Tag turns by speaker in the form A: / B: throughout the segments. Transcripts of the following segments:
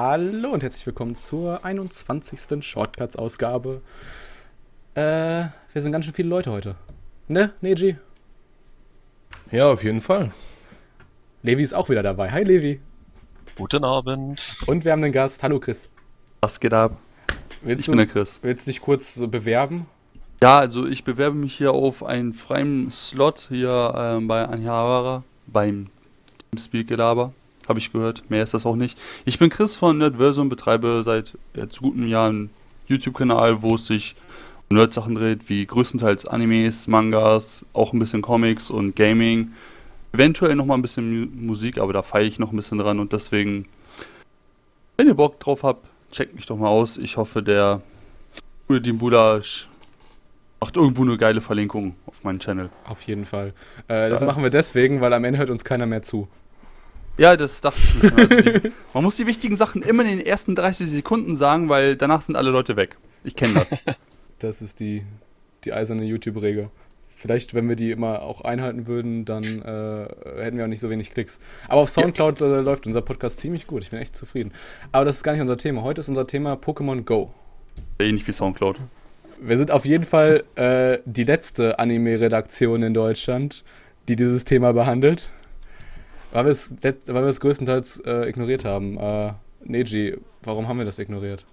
A: Hallo und herzlich willkommen zur 21. Shortcuts-Ausgabe. Äh, wir sind ganz schön viele Leute heute. Ne, Neji?
B: Ja, auf jeden Fall.
A: Levi ist auch wieder dabei. Hi, Levi.
C: Guten Abend.
A: Und wir haben einen Gast. Hallo, Chris.
D: Was geht ab?
A: Willst
D: ich
A: du,
D: bin der Chris.
A: Willst du dich kurz bewerben?
D: Ja, also ich bewerbe mich hier auf einen freien Slot hier ähm, bei Anjawara beim Teamspeak-Gelaber. Habe ich gehört. Mehr ist das auch nicht. Ich bin Chris von Nerdversum, betreibe seit jetzt guten Jahren einen YouTube-Kanal, wo es sich um Nerd-Sachen dreht, wie größtenteils Animes, Mangas, auch ein bisschen Comics und Gaming. Eventuell nochmal ein bisschen Mu Musik, aber da feiere ich noch ein bisschen dran und deswegen, wenn ihr Bock drauf habt, checkt mich doch mal aus. Ich hoffe, der Uedin Bulasch macht irgendwo eine geile Verlinkung auf meinen Channel.
A: Auf jeden Fall. Äh, das
D: Ja.
A: machen wir deswegen, weil am Ende hört uns keiner mehr zu.
D: Ja, das dachte ich mir. Also die, man muss die wichtigen Sachen immer in den ersten 30 Sekunden sagen, weil danach sind alle Leute weg. Ich kenne das.
A: Das ist die, die eiserne YouTube-Regel. Vielleicht, wenn wir die immer auch einhalten würden, dann äh, hätten wir auch nicht so wenig Klicks. Aber auf Soundcloud äh, läuft unser Podcast ziemlich gut. Ich bin echt zufrieden. Aber das ist gar nicht unser Thema. Heute ist unser Thema Pokémon Go.
D: Ähnlich wie Soundcloud.
A: Wir sind auf jeden Fall äh, die letzte Anime-Redaktion in Deutschland, die dieses Thema behandelt. Weil wir es, weil wir es größtenteils äh, ignoriert haben. Äh, Neji, warum haben wir das ignoriert?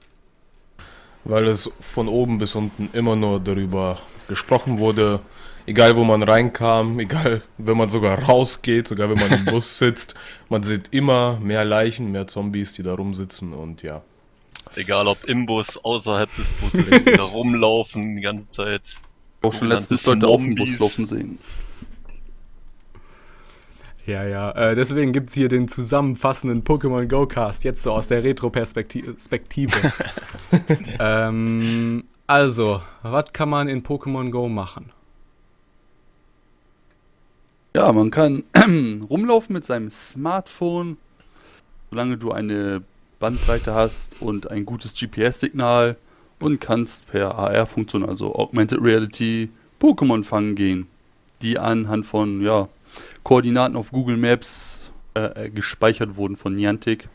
B: Weil es von oben bis unten immer nur darüber gesprochen wurde. Egal wo man reinkam, egal wenn man sogar rausgeht, sogar wenn man im Bus sitzt. Man sieht immer mehr Leichen, mehr Zombies, die da rumsitzen und ja.
C: Egal ob im Bus, außerhalb des Busses, die da rumlaufen die ganze Zeit.
D: Auch schon letztens Leute auf dem Bus laufen sehen.
A: Ja, ja. Äh, deswegen gibt es hier den zusammenfassenden Pokémon Go Cast, jetzt so aus der Retro-Perspektive. ähm, also, was kann man in Pokémon Go machen?
D: Ja, man kann rumlaufen mit seinem Smartphone, solange du eine Bandbreite hast und ein gutes GPS-Signal und kannst per AR-Funktion, also Augmented Reality, Pokémon fangen gehen, die anhand von ja, Koordinaten auf Google Maps äh, äh, gespeichert wurden von Niantic.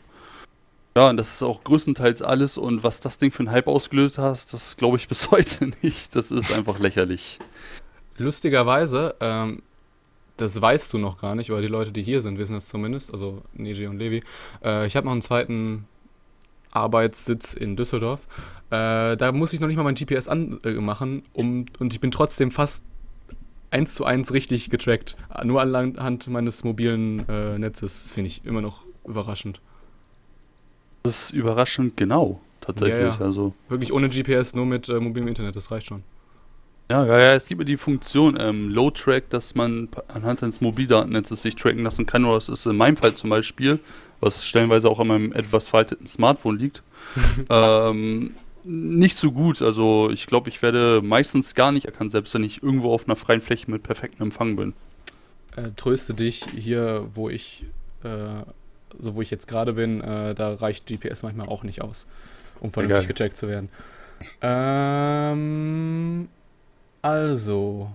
D: Ja, und das ist auch größtenteils alles und was das Ding für einen Hype ausgelöst hat, das glaube ich bis heute nicht. Das ist einfach lächerlich.
A: Lustigerweise, ähm, das weißt du noch gar nicht, aber die Leute, die hier sind, wissen das zumindest, also Neji und Levi. Äh, ich habe noch einen zweiten Arbeitssitz in Düsseldorf. Äh, da muss ich noch nicht mal mein GPS anmachen, um, und ich bin trotzdem fast eins zu eins richtig getrackt. Nur anhand meines mobilen äh, Netzes. Das finde ich immer noch überraschend.
D: Das ist überraschend genau, tatsächlich.
A: Ja, ja.
D: Also
A: Wirklich ohne GPS, nur mit äh, mobilem Internet, das reicht schon.
D: Ja, ja, ja, es gibt ja die Funktion ähm, Low Track, dass man anhand seines Mobildatennetzes sich tracken lassen kann. Oder das ist in meinem Fall zum Beispiel, was stellenweise auch an meinem etwas veralteten Smartphone liegt, ähm, nicht so gut. Also ich glaube, ich werde meistens gar nicht erkannt, selbst wenn ich irgendwo auf einer freien Fläche mit perfektem Empfang bin.
A: äh, tröste dich hier, wo ich, äh, so wo ich jetzt gerade bin, äh, da reicht GPS manchmal auch nicht aus, um vernünftig
D: Egal.
A: gecheckt zu werden. Ähm, also,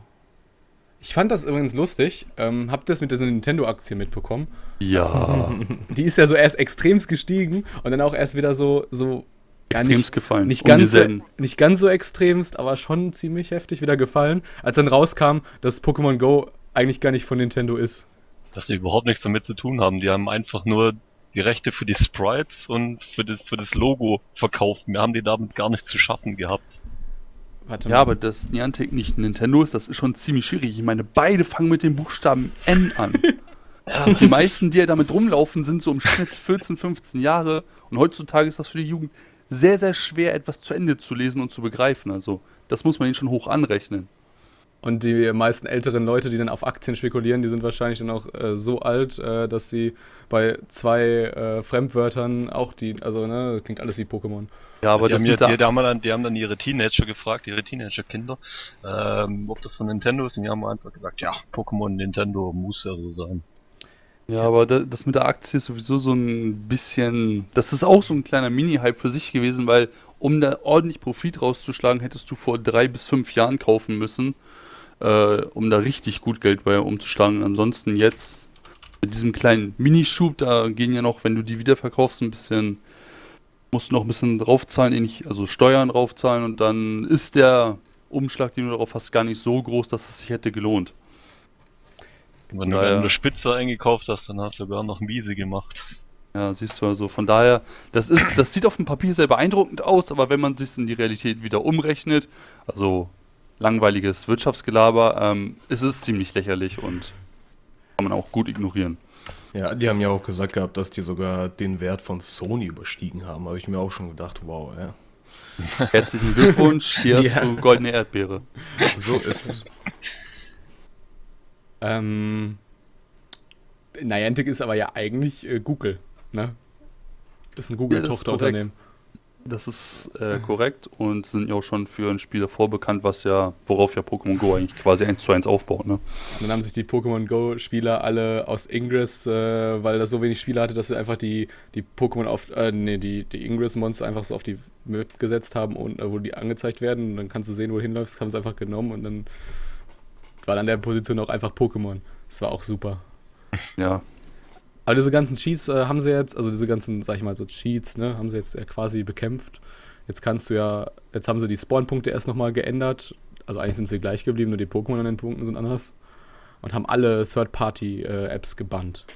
A: ich fand das übrigens lustig. Ähm, habt ihr das mit dieser Nintendo-Aktie mitbekommen?
D: Ja,
A: Die ist ja so erst extremst gestiegen und dann auch erst wieder so, so
D: extremst gefallen.
A: nicht,
D: Um
A: ganz so, nicht ganz so extremst, aber schon ziemlich heftig wieder gefallen, als dann rauskam, dass Pokémon Go eigentlich gar nicht von Nintendo ist.
C: Dass die überhaupt nichts damit zu tun haben. Die haben einfach nur die Rechte für die Sprites und für das, für das Logo verkauft. Mehr haben die damit gar nicht zu schaffen gehabt.
A: Warte
D: Ja, aber dass Niantic nicht Nintendo ist, das ist schon ziemlich schwierig. Ich meine, beide fangen mit dem Buchstaben N an. Und die meisten, die ja damit rumlaufen, sind so im Schnitt 14, 15 Jahre. Und heutzutage ist das für die Jugend sehr, sehr schwer, etwas zu Ende zu lesen und zu begreifen. Also, das muss man ihnen schon hoch anrechnen.
A: Und die meisten älteren Leute, die dann auf Aktien spekulieren, die sind wahrscheinlich dann auch äh, so alt, äh, dass sie bei zwei äh, Fremdwörtern auch die, also ne, das klingt alles wie Pokémon.
D: Ja, aber
C: die,
D: das
C: haben ja, die, die, haben dann, die haben dann ihre Teenager gefragt, ihre Teenager-Kinder, ähm, ob das von Nintendo ist. Und die haben einfach gesagt, ja, Pokémon Nintendo muss ja so sein.
D: Ja, aber da- das mit der Aktie ist sowieso so ein bisschen. Das ist auch so ein kleiner Mini-Hype für sich gewesen, weil um da ordentlich Profit rauszuschlagen, hättest du vor drei bis fünf Jahren kaufen müssen, äh, um da richtig gut Geld bei umzuschlagen. Ansonsten jetzt mit diesem kleinen Minischub, da gehen ja noch, wenn du die wiederverkaufst, ein bisschen musst du noch ein bisschen draufzahlen, ähnlich, also Steuern draufzahlen und dann ist der Umschlag, den du darauf hast, gar nicht so groß, dass es sich hätte gelohnt.
C: Wenn du eine Spitze eingekauft hast, dann hast du sogar noch miese gemacht.
D: Ja, siehst du also. Von daher, das ist, das sieht auf dem Papier sehr beeindruckend aus, aber wenn man sich in die Realität wieder umrechnet, also langweiliges Wirtschaftsgelaber, ähm, ist es ziemlich lächerlich und kann man auch gut ignorieren.
B: Ja, die haben ja auch gesagt gehabt, dass die sogar den Wert von Sony überstiegen haben. Habe ich mir auch schon gedacht, wow, ja.
D: Herzlichen Glückwunsch, hier
B: Ja.
D: hast du goldene Erdbeere.
B: So ist es.
A: Ähm, Niantic ist aber ja eigentlich äh, Google, ne? Das ist ein
D: Ja, das ist
A: Google-Tochterunternehmen.
D: Das ist äh, korrekt und sind ja auch schon für ein Spiel davor bekannt, was ja, worauf ja Pokémon Go eigentlich quasi eins zu eins aufbaut, ne?
A: Und dann haben sich die Pokémon Go-Spieler alle aus Ingress, äh, weil das so wenig Spieler hatte, dass sie einfach die, die Pokémon auf, äh, nee, die, die Ingress-Monster einfach so auf die Map gesetzt haben und äh, wo die angezeigt werden. Und dann kannst du sehen, wo du hinläufst, haben sie einfach genommen und dann war an der Position auch einfach Pokémon. Das war auch super.
D: Ja,
A: Aber diese ganzen Cheats äh, haben sie jetzt, also diese ganzen, sag ich mal, so Cheats, ne, haben sie jetzt äh, quasi bekämpft. Jetzt kannst du ja, jetzt haben sie die Spawn-Punkte erst nochmal geändert. Also eigentlich sind sie gleich geblieben, nur die Pokémon an den Punkten sind anders. Und haben alle Third-Party-Apps gebannt.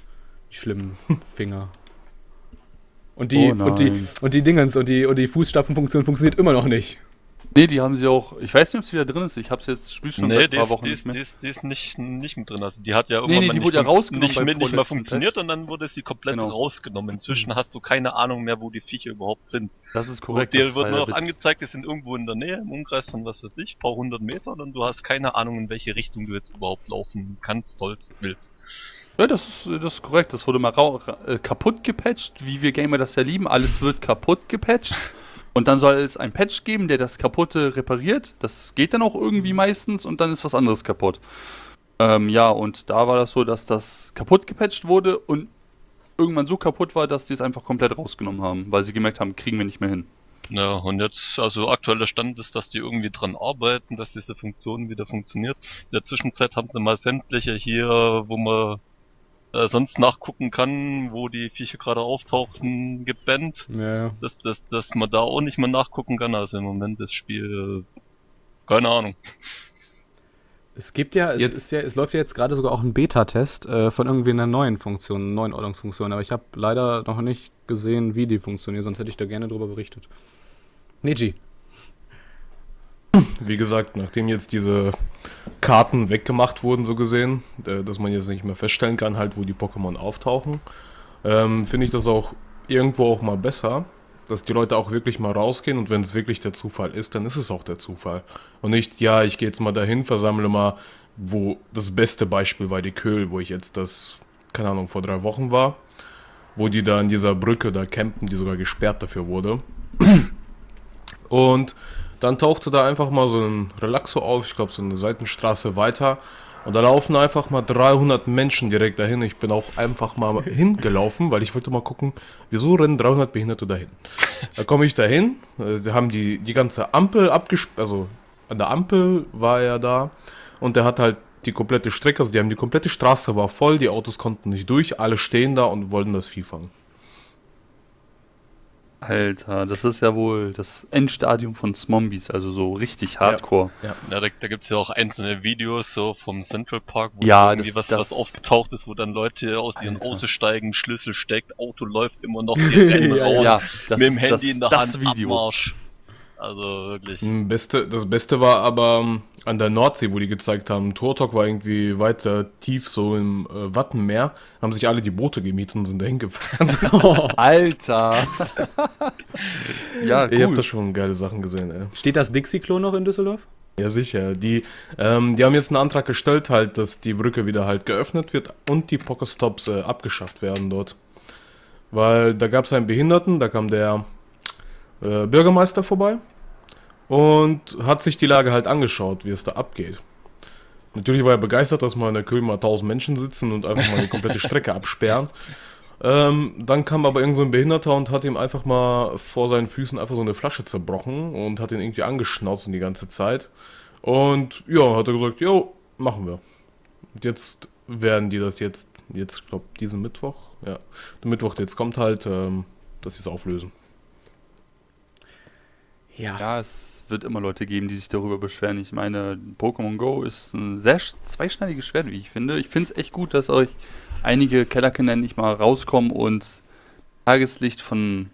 A: Die schlimmen Finger. Und die,
D: Oh
A: und die, und die Dingens und die, und die Fußstapfenfunktion funktioniert immer noch nicht.
D: Nee, die haben sie auch. Ich weiß nicht, ob es wieder drin ist. Ich habe es jetzt Spiel schon
C: nee,
D: seit ein paar
C: ist,
D: Wochen
C: die,
D: nicht
C: ist,
D: mehr.
C: die, ist, die ist nicht, nicht mit drin. Also die hat ja
D: Nee,
C: irgendwann
D: nee,
C: mal
D: die
C: nicht
D: wurde ja rausgenommen
C: nicht, mit, nicht mal funktioniert
D: Patch.
C: und dann wurde sie komplett
D: Genau.
C: rausgenommen. Inzwischen hast du keine Ahnung mehr, wo die Viecher überhaupt sind.
D: Das ist
C: Korrekt, dir wird nur noch
D: Witz.
C: angezeigt, die sind irgendwo in der Nähe, im Umkreis von was weiß ich, paar hundert Metern und du hast keine Ahnung, in welche Richtung du jetzt überhaupt laufen kannst, sollst, willst.
D: Ja, das ist, das ist korrekt. Das wurde mal äh, kaputt gepatcht, wie wir Gamer das ja lieben. Alles wird kaputt gepatcht. Und dann soll es ein Patch geben, der das Kaputte repariert. Das geht dann auch irgendwie meistens und dann ist was anderes kaputt. Ähm, ja, und da war das so, dass das kaputt gepatcht wurde und irgendwann so kaputt war, dass die es einfach komplett rausgenommen haben, weil sie gemerkt haben, kriegen wir nicht mehr hin.
C: Ja, und jetzt, also aktueller Stand ist, dass die irgendwie dran arbeiten, dass diese Funktion wieder funktioniert. In der Zwischenzeit haben sie mal sämtliche hier, wo man äh, sonst nachgucken kann, wo die Viecher gerade auftauchten, gebannt.
A: Ja.
C: Dass, dass, dass man da auch nicht mehr nachgucken kann. Also im Moment das Spiel, äh, keine Ahnung.
A: Es gibt ja, es,
B: Jetzt-
A: ist ja, es läuft ja jetzt gerade sogar auch ein Beta-Test äh, von irgendwie einer neuen Funktion, einer neuen Ordnungsfunktion, aber ich habe leider noch nicht gesehen, wie die funktioniert, sonst hätte ich da gerne drüber berichtet. Neji.
B: Wie gesagt, nachdem jetzt diese Karten weggemacht wurden, so gesehen, äh, dass man jetzt nicht mehr feststellen kann, halt, wo die Pokémon auftauchen, ähm, finde ich das auch irgendwo auch mal besser, dass die Leute auch wirklich mal rausgehen und wenn es wirklich der Zufall ist, dann ist es auch der Zufall. Und nicht, ja, ich gehe jetzt mal dahin, versammle mal, wo das beste Beispiel war die Köhl, wo ich jetzt das, keine Ahnung, vor drei Wochen war, wo die da an dieser Brücke da campen, die sogar gesperrt dafür wurde. Und dann tauchte da einfach mal so ein Relaxo auf, ich glaube so eine Seitenstraße weiter. Und da laufen einfach mal 300 Menschen direkt dahin. Ich bin auch einfach mal hingelaufen, weil ich wollte mal gucken, wieso rennen 300 Behinderte dahin. Da komme ich dahin, äh, da haben die die ganze Ampel abgesperrt, also an der Ampel war er da und der hat halt die komplette Strecke, also die haben die komplette Straße war voll, die Autos konnten nicht durch, alle stehen da und wollten das Vieh fangen.
D: Alter, das ist ja wohl das Endstadium von Zombies, also so richtig hardcore.
C: Ja, da, da gibt's ja auch einzelne Videos so vom Central Park, wo
D: Ja,
C: irgendwie
D: das-
C: was,
D: das-
C: was aufgetaucht ist, wo dann Leute aus ihren. Autos steigen, Schlüssel steckt, Auto läuft immer noch, die rennen
A: Ja,
C: raus,
D: Ja, das
C: mit dem Handy
D: das,
C: in der
D: das
C: Hand,
D: Video.
C: Abmarsch. Also wirklich.
B: Hm, Beste, das Beste war aber ähm, an der Nordsee, wo die gezeigt haben, Turtok war irgendwie weiter tief so im äh, Wattenmeer, haben sich alle die Boote gemietet und sind dahin gefahren.
D: Alter. ja,
B: Ihr habt
D: cool.
B: da schon geile Sachen gesehen, ey.
A: Steht das Dixie-Klo noch in Düsseldorf?
B: Ja, sicher. Die, ähm, die haben jetzt einen Antrag gestellt, halt, dass die Brücke wieder halt geöffnet wird und die Pokestops äh, abgeschafft werden dort. Weil da gab es einen Behinderten, da kam der äh, Bürgermeister vorbei und hat sich die Lage halt angeschaut, wie es da abgeht. Natürlich war er begeistert, dass mal in der Köln mal 1000 Menschen sitzen und einfach mal die komplette Strecke absperren. Ähm, dann kam aber irgend so ein Behinderter und hat ihm einfach mal vor seinen Füßen einfach so eine Flasche zerbrochen und hat ihn irgendwie angeschnauzt die ganze Zeit. Und ja, hat er gesagt, jo, machen wir. Und jetzt werden die das jetzt, jetzt glaube diesen Mittwoch, ja, der Mittwoch, der jetzt kommt halt, ähm, dass sie es auflösen.
A: Ja.
D: Ja, es wird immer Leute geben, die sich darüber beschweren. Ich meine, Pokémon Go ist ein sehr sch- zweischneidiges Schwert, wie ich finde. Ich finde es echt gut, dass euch einige Kellerkinder nicht mal rauskommen und Tageslicht von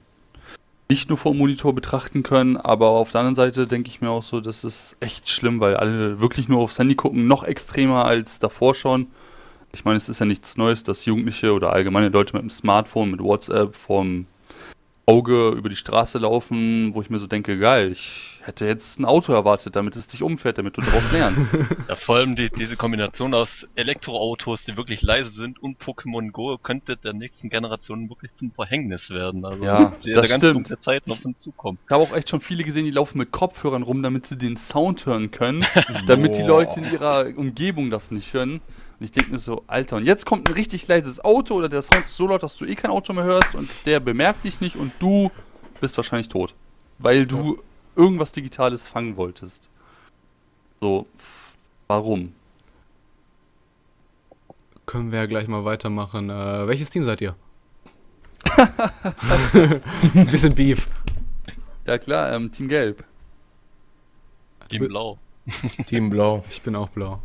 D: nicht nur vom Monitor betrachten können, aber auf der anderen Seite denke ich mir auch so, das ist echt schlimm, weil alle wirklich nur aufs Handy gucken, noch extremer als davor schon. Ich meine, es ist ja nichts Neues, dass Jugendliche oder allgemeine Leute mit dem Smartphone, mit WhatsApp vorm Auge über die Straße laufen, wo ich mir so denke, geil, ich hätte jetzt ein Auto erwartet, damit es dich umfährt, damit du daraus lernst.
C: Ja, vor allem die, diese Kombination aus Elektroautos, die wirklich leise sind und Pokémon Go könnte der nächsten Generation wirklich zum Verhängnis werden. Also
D: Ja, das
C: da ganz dunkle Zeiten auf uns zukommen.
D: Ich habe auch echt schon viele gesehen, die laufen mit Kopfhörern rum, damit sie den Sound hören können, damit die. Leute in ihrer Umgebung das nicht hören. Und ich denke mir so, Alter, und jetzt kommt ein richtig leises Auto oder der Sound ist so laut, dass du eh kein Auto mehr hörst und der bemerkt dich nicht und du bist wahrscheinlich tot. Weil du irgendwas Digitales fangen wolltest. So, warum?
A: Können wir ja gleich mal weitermachen. Äh, welches Team seid ihr? Bisschen Beef.
D: Ja klar, ähm, Team Gelb.
C: Team Blau.
B: Team Blau.
A: Ich bin auch blau.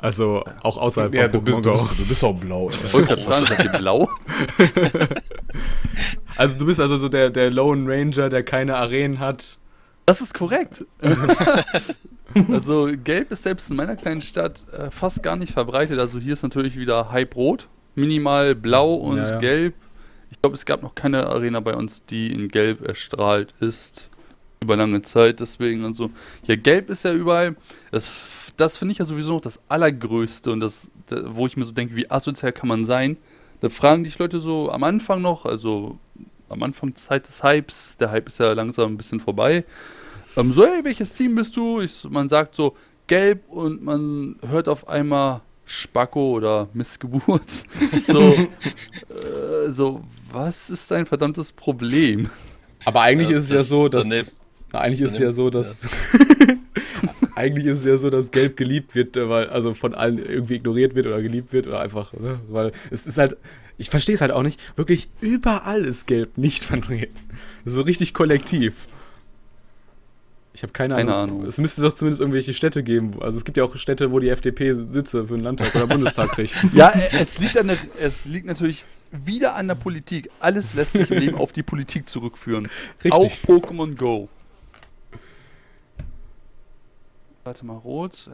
A: Also auch außerhalb
B: Ja,
A: von
B: du bist,
A: Pokémon
B: du,
A: Go.
B: bist, du bist auch blau.
D: Ich wollte gerade fragen, seid ihr blau?
A: Also du bist also so der, der Lone Ranger, der keine Arenen hat.
D: Das ist korrekt. also Gelb ist selbst in meiner kleinen Stadt äh, fast gar nicht verbreitet. Also hier ist natürlich wieder Hype Rot, minimal Blau und
A: Ja, ja.
D: Gelb. Ich glaube, es gab noch keine Arena bei uns, die in Gelb erstrahlt ist. Über lange Zeit, deswegen und so. Ja, Gelb ist ja überall. Das, das finde ich ja sowieso noch das Allergrößte und das, da, wo ich mir so denke, wie asozial kann man sein. Da fragen dich Leute so am Anfang noch, also am Anfang Zeit des Hypes, der Hype ist ja langsam ein bisschen vorbei. Ähm, so, hey, welches Team bist du? Ich, man sagt so gelb und man hört auf einmal Spacko oder Missgeburt. so, äh, so, was ist dein verdammtes Problem?
A: Aber eigentlich
C: Ja,
A: ist es ja so, dass. das, eigentlich ist es ja so, dass. eigentlich ist es ja so, dass Gelb geliebt wird, äh, weil also von allen irgendwie ignoriert wird oder geliebt wird oder einfach, ne? weil es ist halt, ich verstehe es halt auch nicht, wirklich überall ist Gelb nicht vertreten. So richtig kollektiv. Ich habe keine,
D: Keine
A: Ahnung.
D: Ahnung.
A: Es müsste doch zumindest irgendwelche Städte geben. Also es gibt ja auch Städte, wo die FDP Sitze für den Landtag oder Bundestag kriegt.
D: Ja, äh, es liegt, an der, es liegt natürlich wieder an der Politik. Alles lässt sich im Leben auf die Politik zurückführen. Auch Pokémon Go. Warte mal, rot.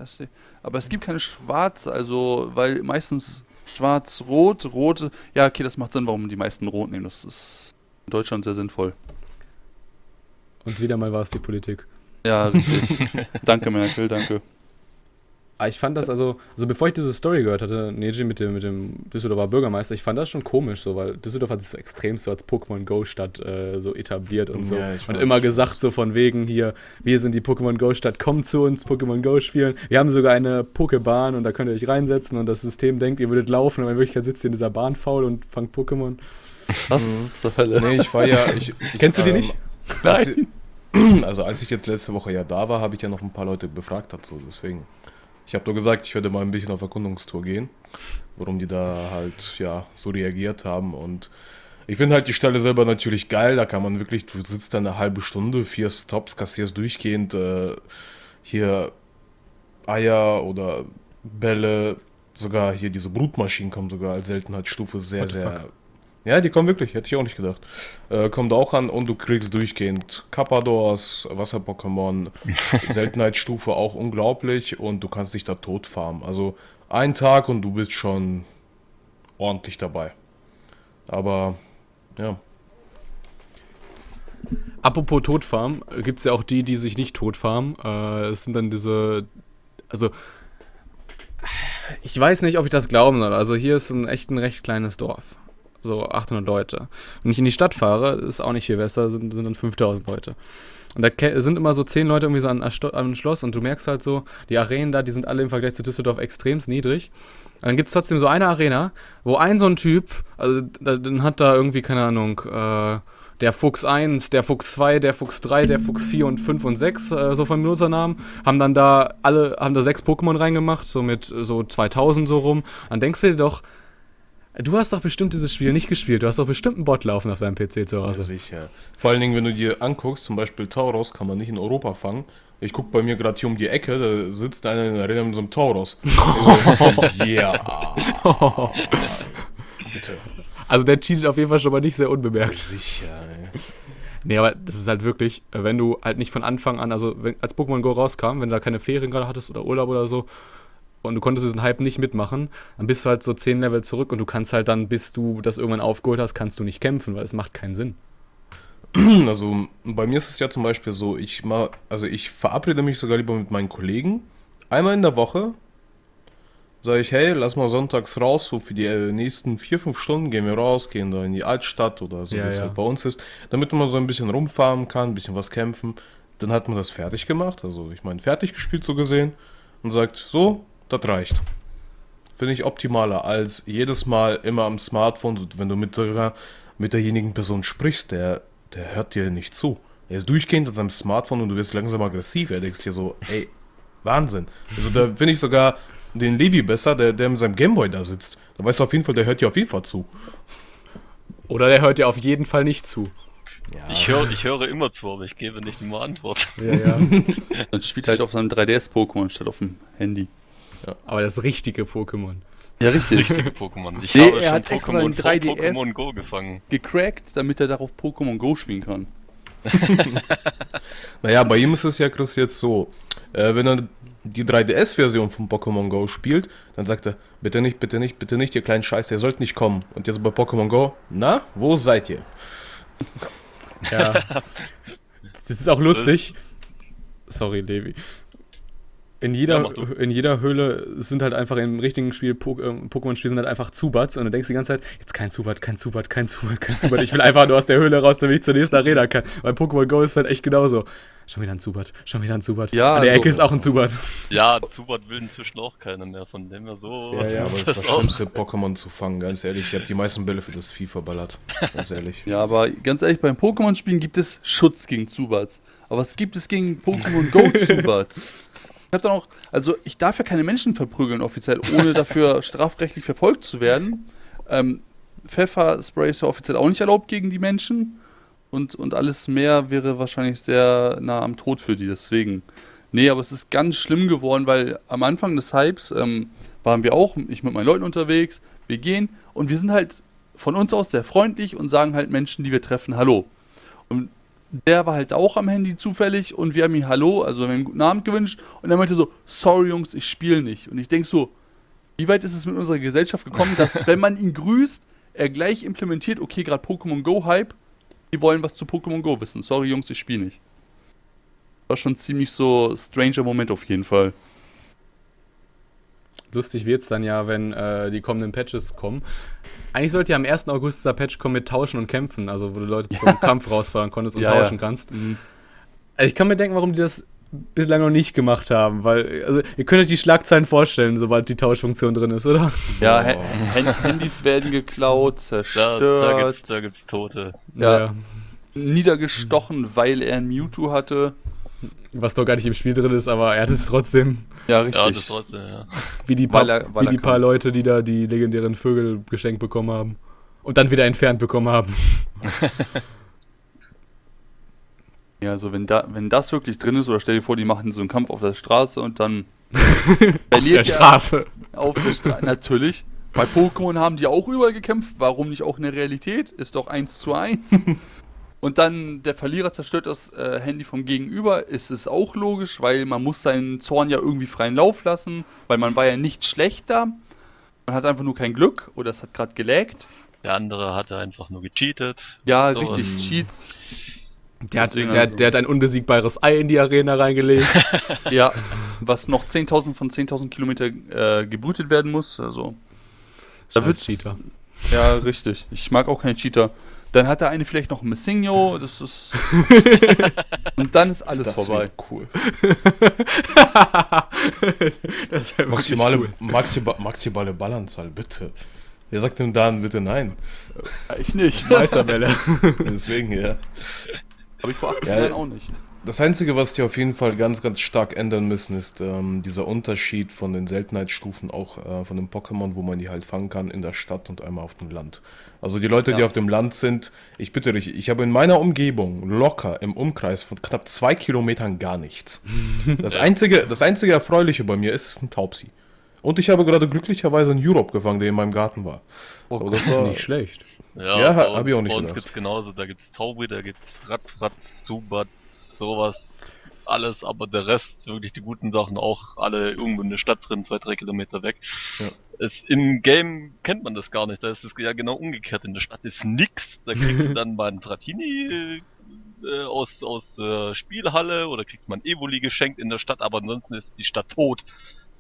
D: Aber es gibt keine schwarze, also, weil meistens schwarz-rot, rot. Ja, okay, das macht Sinn, warum die meisten rot nehmen. Das ist in Deutschland sehr sinnvoll.
A: Und wieder mal war es die Politik.
D: Ja, richtig. danke, Merkel, danke.
A: Ah, Ich fand das also, also bevor ich diese Story gehört hatte, Neji mit dem, mit dem Düsseldorfer Bürgermeister, ich fand das schon komisch so, weil Düsseldorf hat sich so extrem so als Pokémon Go Stadt äh, so etabliert und so.
B: Ja, ich
A: und immer gesagt so von wegen hier, wir sind die Pokémon Go Stadt, kommt zu uns, Pokémon Go spielen. Wir haben sogar eine Pokébahn und da könnt ihr euch reinsetzen und das System denkt, ihr würdet laufen, aber in Wirklichkeit sitzt ihr in dieser Bahn faul und fangt Pokémon.
D: Was zur Hölle?
B: Nee, ich war ja. Ich,
A: Kennst du die
B: ähm,
A: nicht?
B: Als ich, also als ich jetzt letzte Woche ja da war, habe ich ja noch ein paar Leute befragt dazu. Deswegen. Ich habe nur gesagt, ich werde mal ein bisschen auf Erkundungstour gehen, warum die da halt ja so reagiert haben. Und ich finde halt die Stelle selber natürlich geil. Da kann man wirklich, du sitzt da eine halbe Stunde, vier Stops, kassierst durchgehend äh, hier Eier oder Bälle. Sogar hier diese Brutmaschinen kommen sogar als Seltenheitsstufe sehr, sehr. Ja, die kommen wirklich, hätte ich auch nicht gedacht. Äh, kommt auch an und du kriegst durchgehend Kappadors, Wasser-Pokémon, Seltenheitsstufe auch unglaublich und du kannst dich da tot farmen. Also ein Tag und du bist schon ordentlich dabei. Aber ja,
A: Apropos Totfarm, gibt es ja auch die, die sich nicht totfarmen. Äh, es sind dann diese, also ich weiß nicht, ob ich das glauben soll. Also hier ist ein echt ein recht kleines Dorf. So 800 Leute. Wenn ich in die Stadt fahre, ist auch nicht viel besser, sind, sind dann 5000 Leute. Und da sind immer so 10 Leute irgendwie so an, am Schloss und du merkst halt so, die Arenen da, die sind alle im Vergleich zu Düsseldorf extremst niedrig. Und dann gibt es trotzdem so eine Arena, wo ein so ein Typ, also da- dann hat da irgendwie, keine Ahnung, äh, der Fuchs 1, der Fuchs 2, der Fuchs 3, der Fuchs 4 und 5 und 6, äh, so von Benutzernamen, haben dann da alle, haben da sechs Pokémon reingemacht, so mit äh, so 2000 so rum. Dann denkst du dir doch, Du hast doch bestimmt dieses Spiel nicht gespielt. Du hast doch bestimmt einen Bot laufen auf deinem PC zu
B: Ja,
A: Hause.
B: sicher. Vor allen Dingen, wenn du dir anguckst, zum Beispiel Tauros kann man nicht in Europa fangen. Ich guck bei mir gerade hier um die Ecke, da sitzt einer in der Arena mit so einem Tauros. Also, ja. Bitte.
A: Also der cheatet auf jeden Fall schon mal nicht sehr unbemerkt.
B: Sicher, ey.
A: Nee, aber das ist halt wirklich, äh, wenn du halt nicht von Anfang an, also wenn, als Pokémon Go rauskam, wenn du da keine Ferien gerade hattest oder Urlaub oder so und du konntest diesen Hype nicht mitmachen, dann bist du halt so 10 Level zurück und du kannst halt dann, bis du das irgendwann aufgeholt hast, kannst du nicht kämpfen, weil es macht keinen Sinn.
B: Also bei mir ist es ja zum Beispiel so, ich mal, also ich verabrede mich sogar lieber mit meinen Kollegen. Einmal in der Woche sage ich, hey, lass mal sonntags raus, so für die äh, nächsten vier, fünf Stunden gehen wir raus, gehen da in die Altstadt oder so,
A: Ja,
B: wie es
A: ja.
B: halt bei uns ist, damit man so ein bisschen rumfahren kann, ein bisschen was kämpfen. Dann hat man das fertig gemacht, also ich meine fertig gespielt so gesehen und sagt, so, das reicht. Finde ich optimaler als jedes Mal immer am Smartphone, und wenn du mit, der, mit derjenigen Person sprichst, der, der hört dir nicht zu. Er ist durchgehend an seinem Smartphone und du wirst langsam aggressiv. Er denkst dir so, ey, Wahnsinn. Also da finde ich sogar den Levi besser, der, der mit seinem Gameboy da sitzt. Da weißt du auf jeden Fall, der hört dir auf jeden Fall zu.
A: Oder der hört dir auf jeden Fall nicht zu.
B: Ja,
C: Ich höre, ich höre immer zu, aber ich gebe nicht immer Antwort.
A: Ja, ja.
D: Dann spielt halt auf seinem 3DS-Pokémon statt auf dem Handy.
A: Aber das richtige Pokémon.
D: Ja, richtig.
C: Richtige Pokémon. Ich
D: Nee,
C: habe
D: er
C: schon
D: hat extra
C: Pokémon
D: ein
C: vor
D: 3DS.
C: Pokémon Go gefangen.
D: Gecrackt, damit er darauf Pokémon Go spielen kann.
B: Naja, bei ihm ist es ja, Chris, jetzt so. Äh, wenn er die 3DS-Version von Pokémon Go spielt, dann sagt er, bitte nicht, bitte nicht, bitte nicht, ihr kleinen Scheiß, ihr sollt nicht kommen. Und jetzt bei Pokémon Go, na, wo seid ihr?
A: Ja. Das ist auch lustig. Sorry, Levi. In
C: Ja,
A: jeder,
C: du.
A: in jeder Höhle sind halt einfach im richtigen Spiel, ähm, Pokémon-Spiel sind halt einfach Zubats und du denkst die ganze Zeit, jetzt kein Zubat, kein Zubat, kein Zubat, kein Zubat. Ich will einfach nur aus der Höhle raus, damit ich zur nächsten Arena kann. Bei Pokémon Go ist halt echt genauso. Schon wieder ein Zubat, schon wieder ein Zubat.
D: Ja,
A: An der
D: also-
A: Ecke ist auch ein Zubat.
C: Ja, Zubat will inzwischen auch keiner mehr, von dem her so.
A: Ja, ja,
B: Aber das ist das schlimmste Pokémon zu fangen, ganz ehrlich. Ich habe die meisten Bälle für das Vieh verballert. Ganz ehrlich.
D: Ja, aber ganz ehrlich, beim Pokémon-Spielen gibt es Schutz gegen Zubats. Aber was gibt es gegen Pokémon Go Zubats? Ich hab dann auch, also ich darf ja keine Menschen verprügeln offiziell, ohne dafür strafrechtlich verfolgt zu werden. Ähm, Pfefferspray ist ja offiziell auch nicht erlaubt gegen die Menschen. Und, und alles mehr wäre wahrscheinlich sehr nah am Tod für die. Deswegen. Nee, aber es ist ganz schlimm geworden, weil am Anfang des Hypes ähm, waren wir auch, ich mit meinen Leuten unterwegs, wir gehen und wir sind halt von uns aus sehr freundlich und sagen halt Menschen, die wir treffen, Hallo. Und der war halt auch am Handy zufällig und wir haben ihm Hallo, also wir haben ihm einen guten Abend gewünscht und er meinte so, sorry Jungs, ich spiele nicht. Und ich denke so, wie weit ist es mit unserer Gesellschaft gekommen, dass wenn man ihn grüßt, er gleich implementiert, okay, gerade Pokémon Go Hype, die wollen was zu Pokémon Go wissen. Sorry Jungs, ich spiele nicht. War schon ziemlich so stranger Moment auf jeden Fall.
A: Lustig wird's dann ja, wenn äh, die kommenden Patches kommen. Eigentlich sollte ja am 1. August dieser Patch kommen mit Tauschen und Kämpfen, also wo du Leute zum Kampf rausfahren konntest und
D: Ja,
A: tauschen
D: ja.
A: kannst. Also ich kann mir denken, warum die das bislang noch nicht gemacht haben, weil, also ihr könnt euch die Schlagzeilen vorstellen, sobald die Tauschfunktion drin ist, oder?
D: Ja,
B: Oh.
D: Ha- Han- Handys werden geklaut,
C: Da, da,
D: zerstört,
C: gibt's, da gibt's Tote.
D: Ja. niedergestochen, weil er ein Mewtwo hatte.
A: Was doch gar nicht im Spiel drin ist, aber er hat es trotzdem,
D: Ja,
C: Ja,
D: richtig.
C: das trotzdem, ja.
A: wie die, paar,
D: Weil er- weil
A: wie die paar. Leute, die da die legendären Vögel geschenkt bekommen haben. Und dann wieder entfernt bekommen haben.
D: Ja, also wenn, da, wenn das wirklich drin ist, oder stell dir vor, die machen so einen Kampf auf der Straße und dann
A: Auf der
D: verliert er
A: Straße.
D: auf der Straße. Natürlich. Bei Pokémon haben die auch überall gekämpft. Warum nicht auch in der Realität? Ist doch 1 zu 1. und dann der Verlierer zerstört das äh, Handy vom Gegenüber. Ist es auch logisch, weil man muss seinen Zorn ja irgendwie freien Lauf lassen, weil man war ja nicht schlechter. Man hat einfach nur kein Glück oder es hat gerade gelaggt.
C: Der andere hatte einfach nur gecheatet.
D: Ja,
C: So,
D: richtig,
C: ähm,
D: Cheats.
A: Der hat, der,
D: also-
A: der hat ein unbesiegbares Ei in die Arena reingelegt.
D: Ja, was noch 10.000 von 10.000 Kilometer äh, gebrütet werden muss. Also, da
A: Scheiß
D: wird's-
A: Cheater.
D: ja, richtig. Ich mag auch keine Cheater. Dann hat der eine vielleicht noch ein Messinho, das ist. Und dann ist alles
B: Das
D: vorbei.
B: cool.
A: das wär wirklich
B: Maximale,
A: cool.
B: maxiba, maximale Ballernzahl, bitte. Wer sagt denn dann bitte nein?
D: Ich nicht.
A: Meisterbälle.
B: Deswegen, ja.
D: Habe ich vor 18
B: Ja.
D: Jahren auch nicht.
B: Das Einzige, was die auf jeden Fall ganz, ganz stark ändern müssen, ist ähm, dieser Unterschied von den Seltenheitsstufen, auch äh, von den Pokémon, wo man die halt fangen kann in der Stadt und einmal auf dem Land. Also die Leute, die
A: Ja.
B: auf dem Land sind, ich bitte dich, ich habe in meiner Umgebung locker im Umkreis von knapp zwei Kilometern gar nichts. Das einzige, das einzige Erfreuliche bei mir ist, ist ein Taubsi. Und ich habe gerade glücklicherweise einen Europe gefangen, der in meinem Garten war.
D: Oh,
B: Aber das war
A: Nicht schlecht.
C: Ja,
B: Ja,
C: bei
B: hab
C: uns,
B: ich auch nicht
C: bei uns
B: gedacht.
C: gibt's genauso. Da gibt's Taubi, da gibt's Radfratz, Subat, sowas. Alles, aber der Rest, wirklich die guten Sachen, auch alle irgendwo in der Stadt drin, zwei, drei Kilometer weg.
B: Ja.
C: Es, Im Game kennt man das gar nicht. Da ist es ja genau umgekehrt. In der Stadt ist nix. Da kriegst du dann mal einen Tratini äh, aus, aus der Spielhalle oder kriegst mal ein Evoli geschenkt in der Stadt, aber ansonsten ist die Stadt tot.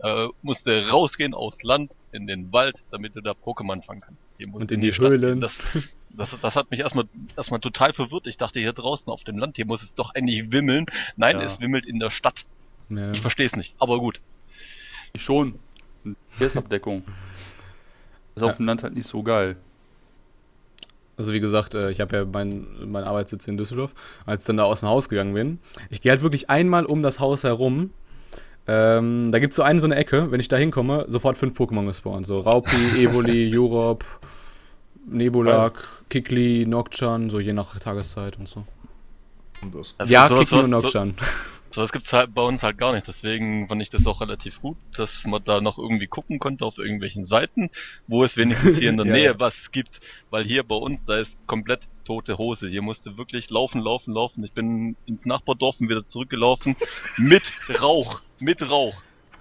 C: Äh, musst du rausgehen aus Land in den Wald, damit du da Pokémon fangen kannst. Hier musst
A: Und in die
C: Stadt gehen.
A: Höhlen.
C: Das, das, das hat mich erstmal erstmal total verwirrt. Ich dachte hier draußen auf dem Land, hier muss es doch endlich wimmeln. Nein,
D: Ja.
C: es wimmelt in der Stadt.
A: Ja.
C: Ich verstehe es nicht, aber gut.
D: Schon. Verkehrsabdeckung. Ist
A: Ja.
D: auf dem Land halt nicht so geil.
A: Also wie gesagt, äh, ich habe ja meinen mein Arbeitssitz in Düsseldorf, als ich dann da aus dem Haus gegangen bin. Ich gehe halt wirklich einmal um das Haus herum. Ähm, da gibt es so eine so eine Ecke, wenn ich da hinkomme, sofort fünf Pokémon gespawnt. So Raupi, Evoli, Europe, Nebulak, Kikli, Nocturne, so je nach Tageszeit und so.
B: Und das.
C: Also
A: ja,
C: sowas-
A: Kikli und
C: sowas-
A: Nocturne.
C: Sowas gibt's halt bei uns halt gar nicht. Deswegen fand ich das auch relativ gut, dass man da noch irgendwie gucken konnte auf irgendwelchen Seiten, wo es wenigstens hier in der
A: Ja,
C: Nähe
A: ja.
C: was gibt. Weil hier bei uns, da ist komplett tote Hose. Hier musste wirklich laufen, laufen, laufen. Ich bin ins Nachbardorf und wieder zurückgelaufen. mit Rauch. Mit Rauch.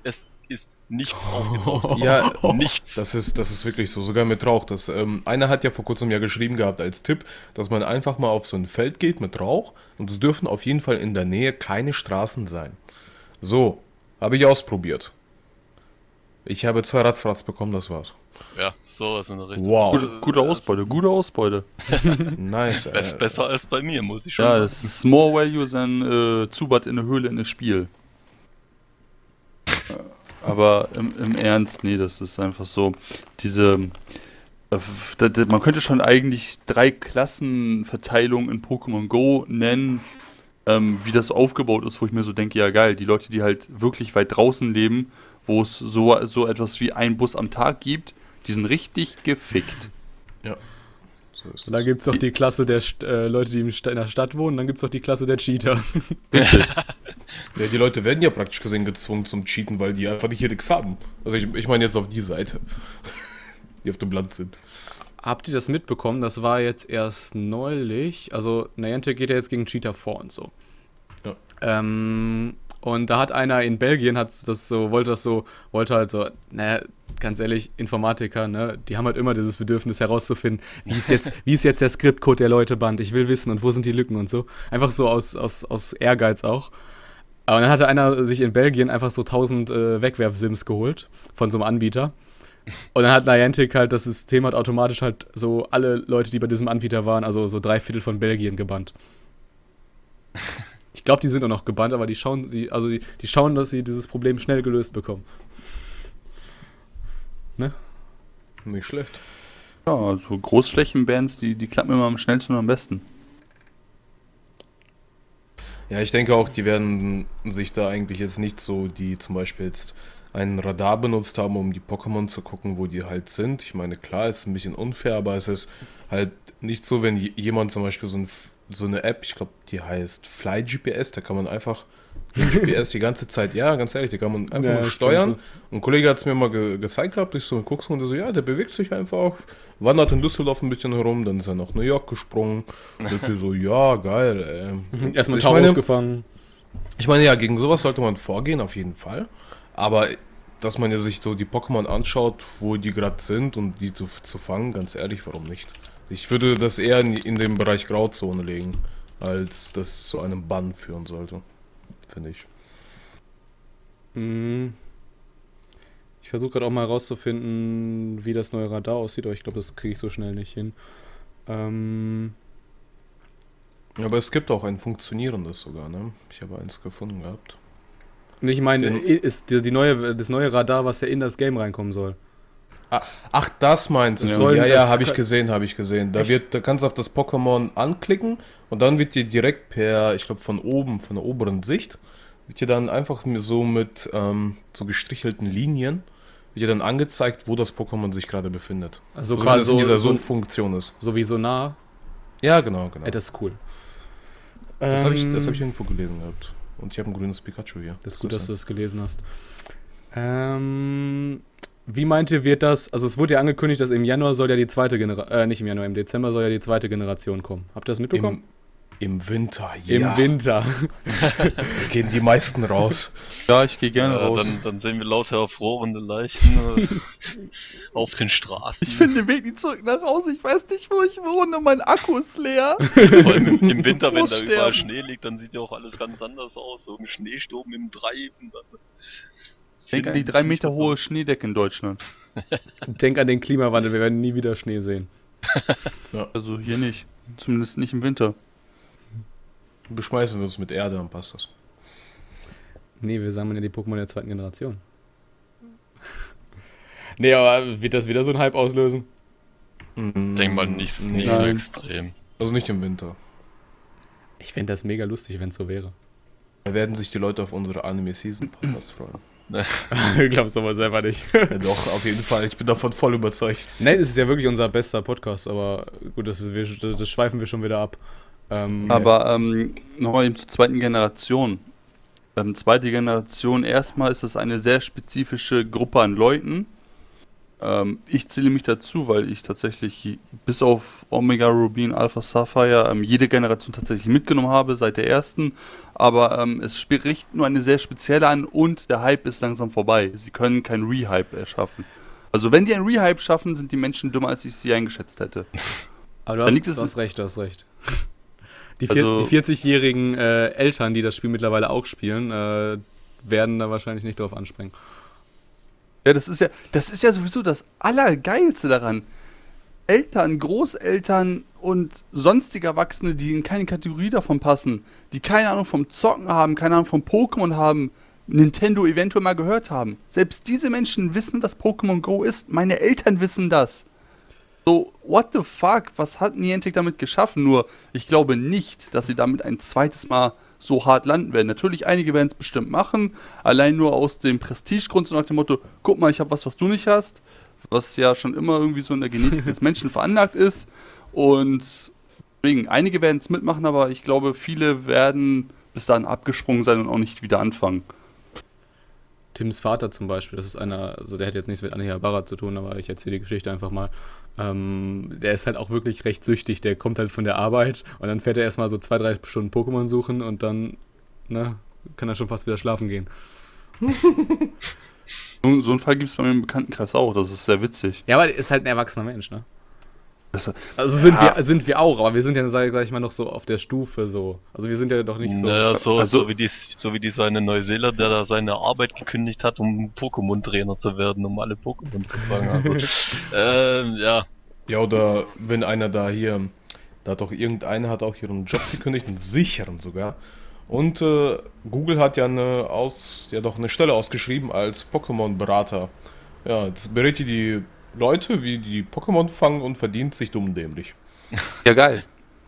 C: Es ist nichts aufgetaucht.
B: Ja,
C: Nichts.
B: Das ist, das ist wirklich so, sogar mit Rauch. Das, ähm, einer hat ja vor kurzem ja geschrieben gehabt als Tipp, dass man einfach mal auf so ein Feld geht mit Rauch und es dürfen auf jeden Fall in der Nähe keine Straßen sein. So, habe ich ausprobiert. Ich habe zwei Ratzfratz bekommen, das war's.
C: Ja, sowas in der Richtung.
B: Wow,
D: Gute, gute Ausbeute, gute Ausbeute.
B: nice.
C: Best,
B: Äh,
C: besser als bei mir, muss ich schon
D: Ja,
C: sagen.
D: das ist more value than äh, Zubat in der Höhle in das Spiel. Aber im, im Ernst, nee, das ist einfach so. Diese. äh, Man könnte schon eigentlich drei Klassenverteilungen in Pokémon Go nennen, ähm, wie das aufgebaut ist, wo ich mir so denke, ja geil, die Leute, die halt wirklich weit draußen leben, wo es so, so etwas wie ein Bus am Tag gibt, die sind richtig gefickt.
B: So ist
A: Und dann gibt es noch die Klasse der St äh, Leute, die in der Stadt wohnen. Dann gibt es noch die Klasse der Cheater.
D: Richtig.
B: ja, die Leute werden ja praktisch gesehen gezwungen zum Cheaten, weil die einfach nicht hier nichts haben. Also ich, ich meine jetzt auf die Seite, die auf dem Land sind.
A: Habt ihr das mitbekommen? Das war jetzt erst neulich. Also Niantic geht ja jetzt gegen Cheater vor und so.
B: Ja.
A: Ähm, und da hat einer in Belgien hat das so, wollte das so, wollte halt so, naja, ganz ehrlich, Informatiker, ne, die haben halt immer dieses Bedürfnis herauszufinden, wie ist jetzt, wie ist jetzt der Skriptcode der Leute band, ich will wissen und wo sind die Lücken und so. Einfach so aus, aus, aus Ehrgeiz auch. Aber dann hatte einer sich in Belgien einfach so 1000 äh, Wegwerf-Sims geholt von so einem Anbieter. Und dann hat Niantic halt das System hat automatisch halt so alle Leute, die bei diesem Anbieter waren, also so drei Viertel von Belgien gebannt. Ich glaube, die sind auch noch gebannt, aber die schauen, sie, also die, die schauen, dass sie dieses Problem schnell gelöst bekommen.
B: Nicht schlecht.
D: Ja, also Großflächenbands, die, die klappen immer am schnellsten und am besten.
B: Ja, ich denke auch, die werden sich da eigentlich jetzt nicht so, die zum Beispiel jetzt einen Radar benutzt haben, um die Pokémon zu gucken, wo die halt sind. Ich meine, klar, ist ein bisschen unfair, aber es ist halt nicht so, wenn jemand zum Beispiel so, ein, so eine App, ich glaube, die heißt Fly GPS, da kann man einfach GPS die ganze Zeit, ja, ganz ehrlich, da kann man einfach
A: Ja,
B: steuern. ein Kollege hat es mir mal ge gezeigt gehabt, ich so, guckst und der so, ja, der bewegt sich einfach, wandert in Düsseldorf ein bisschen herum, dann ist er nach New York gesprungen. Und ich so, ja, geil. Ähm,
A: Erstmal
B: ich
A: Taurus
B: meine-
A: gefangen.
B: ich meine, ja, gegen sowas sollte man vorgehen, auf jeden Fall. Aber dass man ja sich so die Pokémon anschaut, wo die gerade sind und die zu, zu fangen, ganz ehrlich, warum nicht? Ich würde das eher in, in den Bereich Grauzone legen, als das zu einem Bann führen sollte. Finde ich.
A: Mhm. Ich versuche gerade auch mal herauszufinden, wie das neue Radar aussieht, aber ich glaube, das kriege ich so schnell nicht hin. Ähm,
B: Aber es gibt auch ein funktionierendes sogar, ne? Ich habe eins gefunden gehabt.
A: ich meine, ist die neue, das neue Radar, was ja in das Game reinkommen soll.
B: Ach, das meinst du?
A: Ja.
B: Ja,
A: das-
B: habe ich gesehen, habe ich gesehen. Da
A: Echt?
B: wird, da kannst du auf das Pokémon anklicken und dann wird dir direkt per, ich glaube von oben, von der oberen Sicht, wird dir dann einfach mir so mit ähm, so gestrichelten Linien, wird dir dann angezeigt, wo das Pokémon sich gerade befindet.
A: Also
B: Also
A: quasi
B: es in
A: so,
B: dieser
A: so,
B: Suchfunktion ist.
A: so wie so nah.
B: Ja, genau, genau.
A: Ey, das ist cool.
B: das habe ich,
A: Ähm,
B: das hab ich irgendwo gelesen gehabt. Und ich habe ein grünes Pikachu hier.
A: Das ist gut, dass du es gelesen hast. Ähm, wie meint ihr, wird das, also es wurde ja angekündigt, dass im Januar soll ja die zweite Generation, äh, nicht im Januar, im Dezember soll ja die zweite Generation kommen. Habt ihr das mitbekommen?
B: Im, Im Winter,
A: Im
B: ja.
A: Winter.
B: gehen die meisten raus.
D: Ja, ich gehe gerne
C: Äh,
D: raus.
C: dann, dann sehen wir lauter erfrorene Leichen äh, auf den Straßen.
D: Ich finde den Weg nicht zurück nach Hause. Ich weiß nicht, wo ich wohne. Mein Akku ist leer.
C: Vor allem im, im Winter, wenn da
D: sterben.
C: überall Schnee liegt, dann sieht ja auch alles ganz anders aus. So ein Schneesturm im Treiben.
D: Denk an die drei Meter hohe Schneedecke in Deutschland.
A: Denk an den Klimawandel, wir werden nie wieder Schnee sehen.
D: Also hier nicht. Zumindest nicht im Winter.
B: Beschmeißen wir uns mit Erde, dann passt das.
A: Nee, wir sammeln ja die Pokémon der zweiten Generation. nee, aber wird das wieder so ein Hype auslösen?
C: Denk mal nicht,
B: Nee.
C: nicht so extrem.
B: Also nicht im Winter.
A: Ich fände das mega lustig, wenn es so wäre.
B: Da werden sich die Leute auf unsere Anime Season Podcast freuen.
A: Glaubst du aber selber nicht.
B: Ja, doch, auf jeden Fall. Ich bin davon voll überzeugt.
A: Nein, es ist ja wirklich unser bester Podcast, aber gut, das, ist, das, das schweifen wir schon wieder ab. Ähm,
D: Aber ähm, nochmal eben zur zweiten Generation. Ähm, zweite Generation, erstmal ist es eine sehr spezifische Gruppe an Leuten. Ähm, ich zähle mich dazu, weil ich tatsächlich bis auf Omega Rubin, Alpha Sapphire ähm, jede Generation tatsächlich mitgenommen habe, seit der ersten. Aber ähm, es spricht nur eine sehr spezielle an und der Hype ist langsam vorbei. Sie können kein Rehype erschaffen. Also wenn die ein Rehype schaffen, sind die Menschen dümmer, als ich sie eingeschätzt hätte.
A: aber du hast,
D: liegt
A: du hast recht, du hast recht. Die,
D: Also-
A: die 40-jährigen äh, Eltern, die das Spiel mittlerweile auch spielen, äh, werden da wahrscheinlich nicht drauf anspringen.
D: Ja, das ist ja, das ist ja sowieso das Allergeilste daran. Eltern, Großeltern und sonstige Erwachsene, die in keine Kategorie davon passen, die keine Ahnung vom Zocken haben, keine Ahnung vom Pokémon haben, Nintendo eventuell mal gehört haben. Selbst diese Menschen wissen, was Pokémon Go ist. Meine Eltern wissen das. So, what the fuck? Was hat Niantic damit geschaffen? Nur, ich glaube nicht, dass sie damit ein zweites Mal so hart landen werden. Natürlich, einige werden es bestimmt machen, allein nur aus dem Prestigegrund, so nach dem Motto, guck mal, ich habe was, was du nicht hast, was ja schon immer irgendwie so in der Genetik des Menschen veranlagt ist. Und deswegen, einige werden es mitmachen, aber ich glaube, viele werden bis dahin abgesprungen sein und auch nicht wieder anfangen.
A: Tims Vater zum Beispiel, das ist einer, also der hat jetzt nichts mit Anihabara zu tun, aber ich erzähle die Geschichte einfach mal. Ähm, der ist halt auch wirklich recht süchtig, der kommt halt von der Arbeit und dann fährt er erstmal so zwei, drei Stunden Pokémon suchen und dann, ne, kann er schon fast wieder schlafen gehen.
D: So, so einen Fall gibt es bei mir im Bekanntenkreis auch, das ist sehr witzig.
A: Ja, aber er ist halt ein erwachsener Mensch, ne?
D: Das,
A: Also sind,
D: Ja.
A: wir, sind wir auch, aber wir sind ja, sag, sag ich mal, noch so auf der Stufe so. Also wir sind ja doch nicht so.
C: Naja, so,
D: Also-
C: so wie die, so wie dieser eine Neuseeländer, der da seine Arbeit gekündigt hat, um Pokémon-Trainer zu werden, um alle Pokémon zu fangen. Also, ähm, ja.
B: Ja, oder wenn einer da hier, da hat doch irgendeiner hat auch ihren Job gekündigt, einen sicheren sogar. Und äh, Google hat ja eine aus, ja doch eine Stelle ausgeschrieben als Pokémon-Berater. Ja, jetzt berät die die Leute, wie die Pokémon fangen und verdient sich dumm und dämlich.
D: ja, geil.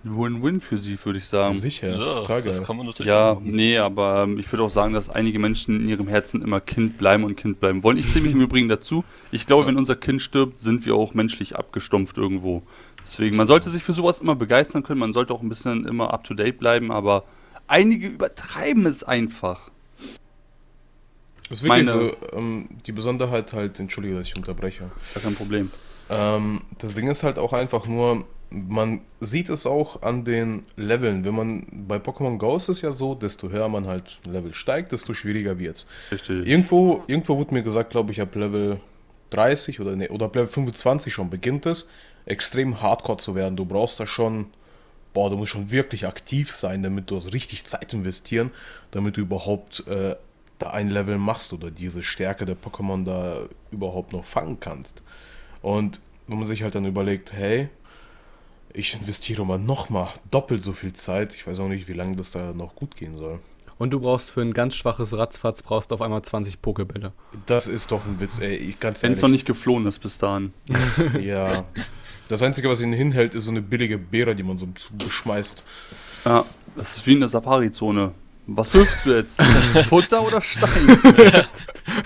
D: Win-win für sie, würde ich sagen.
B: Sicher,
C: ja,
B: total
C: das
B: geil.
C: kann man natürlich
D: Ja,
C: machen.
D: nee, aber ähm, ich würde auch sagen, dass einige Menschen in ihrem Herzen immer Kind bleiben und Kind bleiben wollen. Ich zähle mich im Übrigen dazu. Ich glaube, wenn unser Kind stirbt, sind wir auch menschlich abgestumpft irgendwo. Deswegen, man sollte sich für sowas immer begeistern können, man sollte auch ein bisschen immer up to date bleiben, aber einige übertreiben es einfach.
B: Das ist wirklich
D: meine-
B: so, ähm, die Besonderheit halt, entschuldige, dass ich unterbreche.
D: Gar kein Problem.
B: Ähm, das Ding ist halt auch einfach nur, man sieht es auch an den Leveln. Wenn man bei Pokémon Go ist es ja so, desto höher man halt Level steigt, desto schwieriger wird's.
D: Richtig.
B: Irgendwo, irgendwo wurde mir gesagt, glaube ich, ab Level 30 oder nee, oder ab Level 25 schon beginnt es, extrem hardcore zu werden. Du brauchst da schon, boah, du musst schon wirklich aktiv sein, damit du also richtig Zeit investieren, damit du überhaupt äh, da ein Level machst oder diese Stärke der Pokémon da überhaupt noch fangen kannst. Und wenn man sich halt dann überlegt, hey, ich investiere mal nochmal doppelt so viel Zeit, ich weiß auch nicht, wie lange das da noch gut gehen soll.
A: und du brauchst für ein ganz schwaches Ratzfatz brauchst auf einmal 20 Pokebälle.
B: Das ist doch ein Witz, ey. Ich, ganz
D: Wenn es noch nicht geflohen ist bis dahin.
B: Ja. Das Einzige, was ihn hinhält, ist so eine billige Beere, die man so zugeschmeißt.
D: Ja, das ist wie in der Safari-Zone. Was wirfst du jetzt? Futter oder Stein?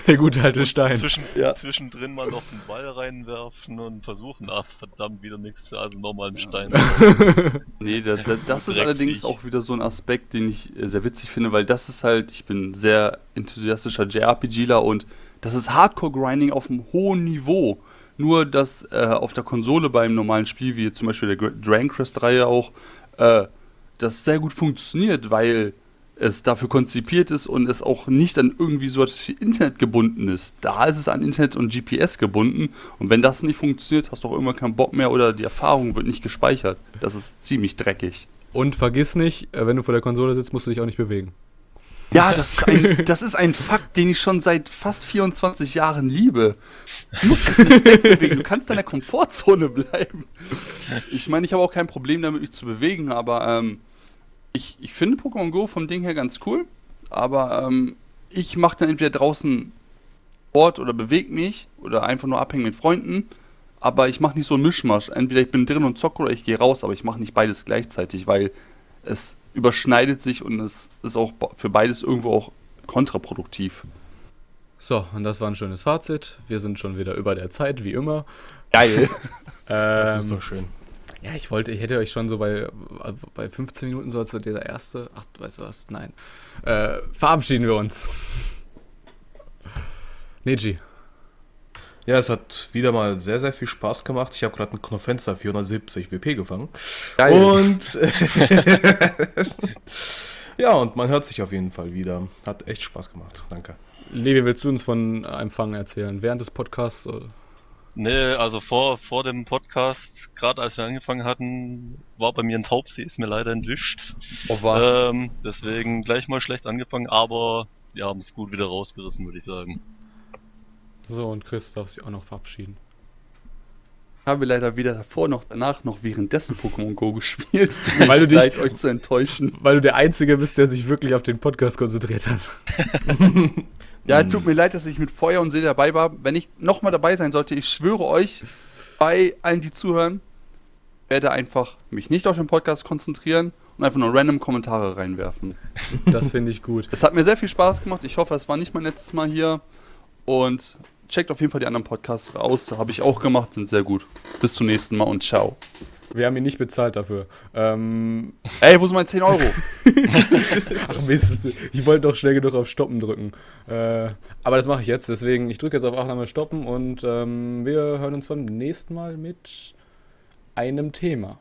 A: Der gute alte Stein.
C: Zwischen,
D: Ja.
C: Zwischendrin mal noch einen Ball reinwerfen und versuchen, ach verdammt, wieder nichts, also nochmal einen Stein.
D: Nee, da, da, das ist allerdings auch wieder so ein Aspekt, den ich äh, sehr witzig finde, weil das ist halt, ich bin sehr enthusiastischer JRPGler und das ist Hardcore-Grinding auf einem hohen Niveau. Nur, dass äh, auf der Konsole beim normalen Spiel, wie zum Beispiel der Dragon Quest-Reihe auch, äh, das sehr gut funktioniert, weil es dafür konzipiert ist und es auch nicht an irgendwie so etwas wie Internet gebunden ist. Da ist es an Internet und GPS gebunden und wenn das nicht funktioniert, hast du auch irgendwann keinen Bock mehr oder die Erfahrung wird nicht gespeichert. Das ist ziemlich dreckig.
A: Und vergiss nicht, äh, wenn du vor der Konsole sitzt, musst du dich auch nicht bewegen.
D: Ja, das ist ein, das ist ein Fakt, den ich schon seit fast 24 Jahren liebe. Du musst dich nicht wegbewegen, du kannst in deiner Komfortzone bleiben. Ich meine, ich habe auch kein Problem damit, mich zu bewegen, aber ähm, ich, ich finde Pokémon Go vom Ding her ganz cool, aber ähm, ich mache dann entweder draußen Sport oder bewege mich oder einfach nur abhängen mit Freunden, aber ich mache nicht so einen Mischmasch. Entweder ich bin drin und zocke oder ich gehe raus, aber ich mache nicht beides gleichzeitig, weil es überschneidet sich und es ist auch für beides irgendwo auch kontraproduktiv.
A: So, und das war ein schönes Fazit. Wir sind schon wieder über der Zeit, wie immer.
D: Geil.
B: Das ist
A: Ähm,
B: doch schön.
A: Ja, ich wollte, ich hätte euch schon so bei, bei 15 Minuten so als dieser erste, ach, weißt du was, nein. Äh, verabschieden wir uns. Neji,
B: Ja, es hat wieder mal sehr, sehr viel Spaß gemacht. Ich habe gerade einen Knofenster 470 WP gefangen.
D: Geil.
B: Und ja, und man hört sich auf jeden Fall wieder. Hat echt Spaß gemacht. Danke.
A: Levi, willst du uns von Empfang erzählen? Während des Podcasts? Oder?
C: Nee, also vor, vor dem Podcast, gerade als wir angefangen hatten, war bei mir ein Taubsee, ist mir leider entwischt.
D: Auf was?
C: Ähm, deswegen gleich mal schlecht angefangen, aber wir haben es gut wieder rausgerissen, würde ich sagen.
A: So, und Chris darf sich auch noch verabschieden.
D: Ich habe leider weder davor noch danach noch währenddessen Pokémon Go gespielt.
A: Weil du dich-
D: leid, euch zu enttäuschen.
A: Weil du der Einzige bist, der sich wirklich auf den Podcast konzentriert hat.
D: Ja, tut mir leid, dass ich mit Feuer und Seele dabei war. Wenn ich nochmal dabei sein sollte, ich schwöre euch, bei allen, die zuhören, werde einfach mich nicht auf den Podcast konzentrieren und einfach nur random Kommentare reinwerfen.
A: Das finde ich gut.
D: Es hat mir sehr viel Spaß gemacht. Ich hoffe, es war nicht mein letztes Mal hier. Und checkt auf jeden Fall die anderen Podcasts aus. Habe ich auch gemacht, sind sehr gut. Bis zum nächsten Mal und ciao.
A: Wir haben ihn nicht bezahlt dafür. Ähm,
D: Ey, wo sind meine 10 Euro?
A: ach Mist, ich wollte doch schnell genug auf Stoppen drücken. Äh, aber das mache ich jetzt, deswegen, ich drücke jetzt auf Aufnahme Stoppen und ähm, wir hören uns beim nächsten Mal mit einem Thema.